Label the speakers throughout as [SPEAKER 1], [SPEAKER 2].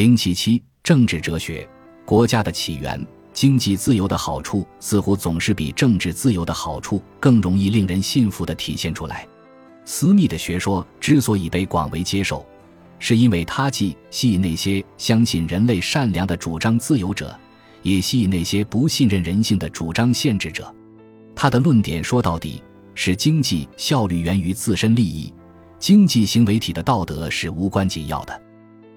[SPEAKER 1] 零七七政治哲学，国家的起源，经济自由的好处似乎总是比政治自由的好处更容易令人信服的体现出来。私密的学说之所以被广为接受，是因为它既吸引那些相信人类善良的主张自由者，也吸引那些不信任人性的主张限制者。他的论点说到底是经济效率源于自身利益，经济行为体的道德是无关紧要的。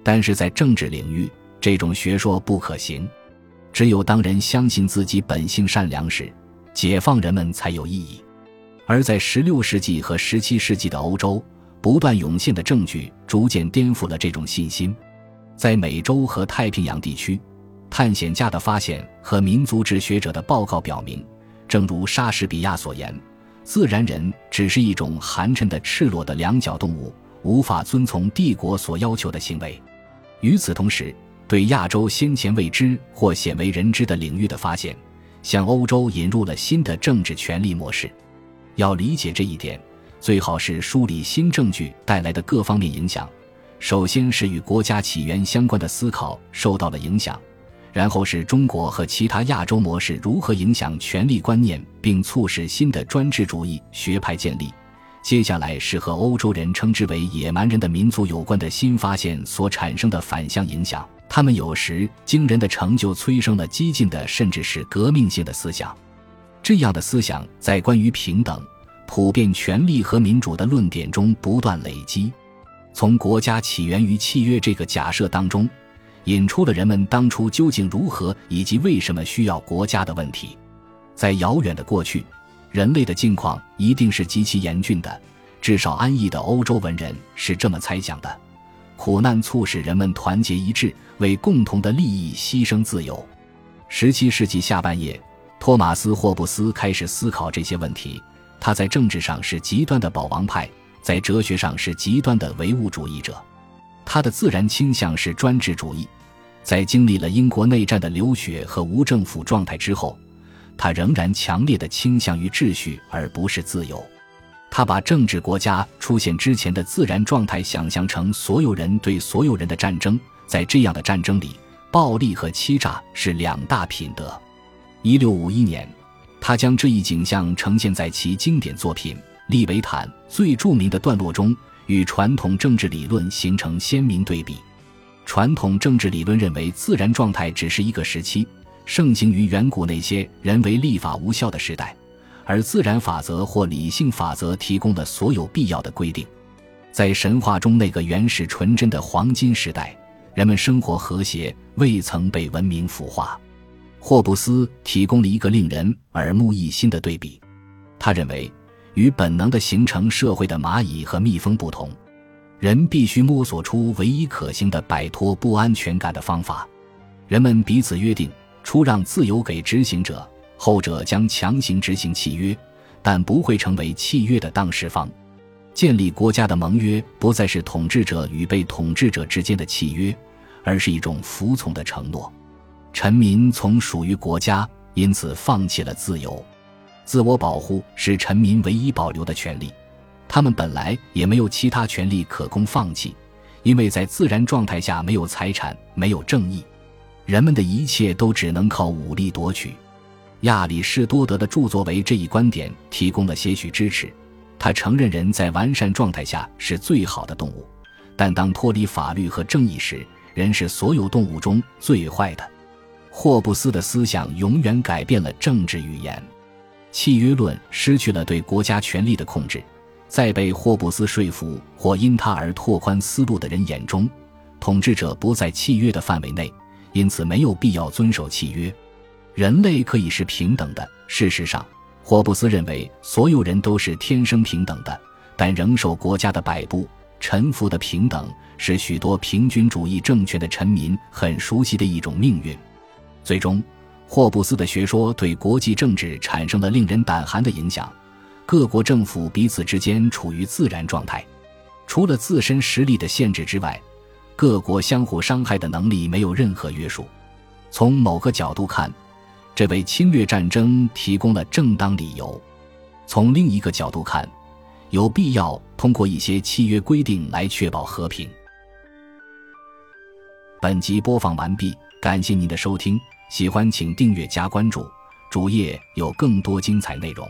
[SPEAKER 1] 但是在政治领域，这种学说不可行。只有当人相信自己本性善良时，解放人们才有意义。而在16世纪和17世纪的欧洲，不断涌现的证据逐渐颠覆了这种信心。在美洲和太平洋地区，探险家的发现和民族志学者的报告表明，正如莎士比亚所言，自然人只是一种寒碜的、赤裸的两脚动物，无法遵从帝国所要求的行为。与此同时，对亚洲先前未知或鲜为人知的领域的发现，向欧洲引入了新的政治权力模式。要理解这一点，最好是梳理新证据带来的各方面影响。首先是与国家起源相关的思考受到了影响，然后是中国和其他亚洲模式如何影响权力观念，并促使新的专制主义学派建立。接下来是和欧洲人称之为野蛮人的民族有关的新发现所产生的反向影响，他们有时惊人的成就催生了激进的甚至是革命性的思想。这样的思想在关于平等、普遍权利和民主的论点中不断累积，从国家起源于契约这个假设当中，引出了人们当初究竟如何以及为什么需要国家的问题。在遥远的过去。人类的境况一定是极其严峻的，至少安逸的欧洲文人是这么猜想的。苦难促使人们团结一致，为共同的利益牺牲自由。十七世纪下半叶，托马斯·霍布斯开始思考这些问题。他在政治上是极端的保王派，在哲学上是极端的唯物主义者。他的自然倾向是专制主义。在经历了英国内战的流血和无政府状态之后。他仍然强烈的倾向于秩序而不是自由，他把政治国家出现之前的自然状态想象成所有人对所有人的战争，在这样的战争里，暴力和欺诈是两大品德。一六五一年，他将这一景象呈现在其经典作品《利维坦》最著名的段落中，与传统政治理论形成鲜明对比。传统政治理论认为，自然状态只是一个时期。盛行于远古那些人为立法无效的时代，而自然法则或理性法则提供了所有必要的规定。在神话中那个原始纯真的黄金时代，人们生活和谐，未曾被文明腐化。霍布斯提供了一个令人耳目一新的对比。他认为，与本能的形成社会的蚂蚁和蜜蜂不同，人必须摸索出唯一可行的摆脱不安全感的方法。人们彼此约定。出让自由给执行者，后者将强行执行契约，但不会成为契约的当事方。建立国家的盟约不再是统治者与被统治者之间的契约，而是一种服从的承诺。臣民从属于国家，因此放弃了自由。自我保护是臣民唯一保留的权利，他们本来也没有其他权利可供放弃，因为在自然状态下没有财产，没有正义。人们的一切都只能靠武力夺取。亚里士多德的著作为这一观点提供了些许支持。他承认人在完善状态下是最好的动物，但当脱离法律和正义时，人是所有动物中最坏的。霍布斯的思想永远改变了政治语言。契约论失去了对国家权力的控制。在被霍布斯说服或因他而拓宽思路的人眼中，统治者不在契约的范围内。因此，没有必要遵守契约。人类可以是平等的。事实上，霍布斯认为所有人都是天生平等的，但仍受国家的摆布、臣服的平等，是许多平均主义政权的臣民很熟悉的一种命运。最终，霍布斯的学说对国际政治产生了令人胆寒的影响。各国政府彼此之间处于自然状态，除了自身实力的限制之外。各国相互伤害的能力没有任何约束。从某个角度看，这为侵略战争提供了正当理由；从另一个角度看，有必要通过一些契约规定来确保和平。本集播放完毕，感谢您的收听，喜欢请订阅加关注，主页有更多精彩内容。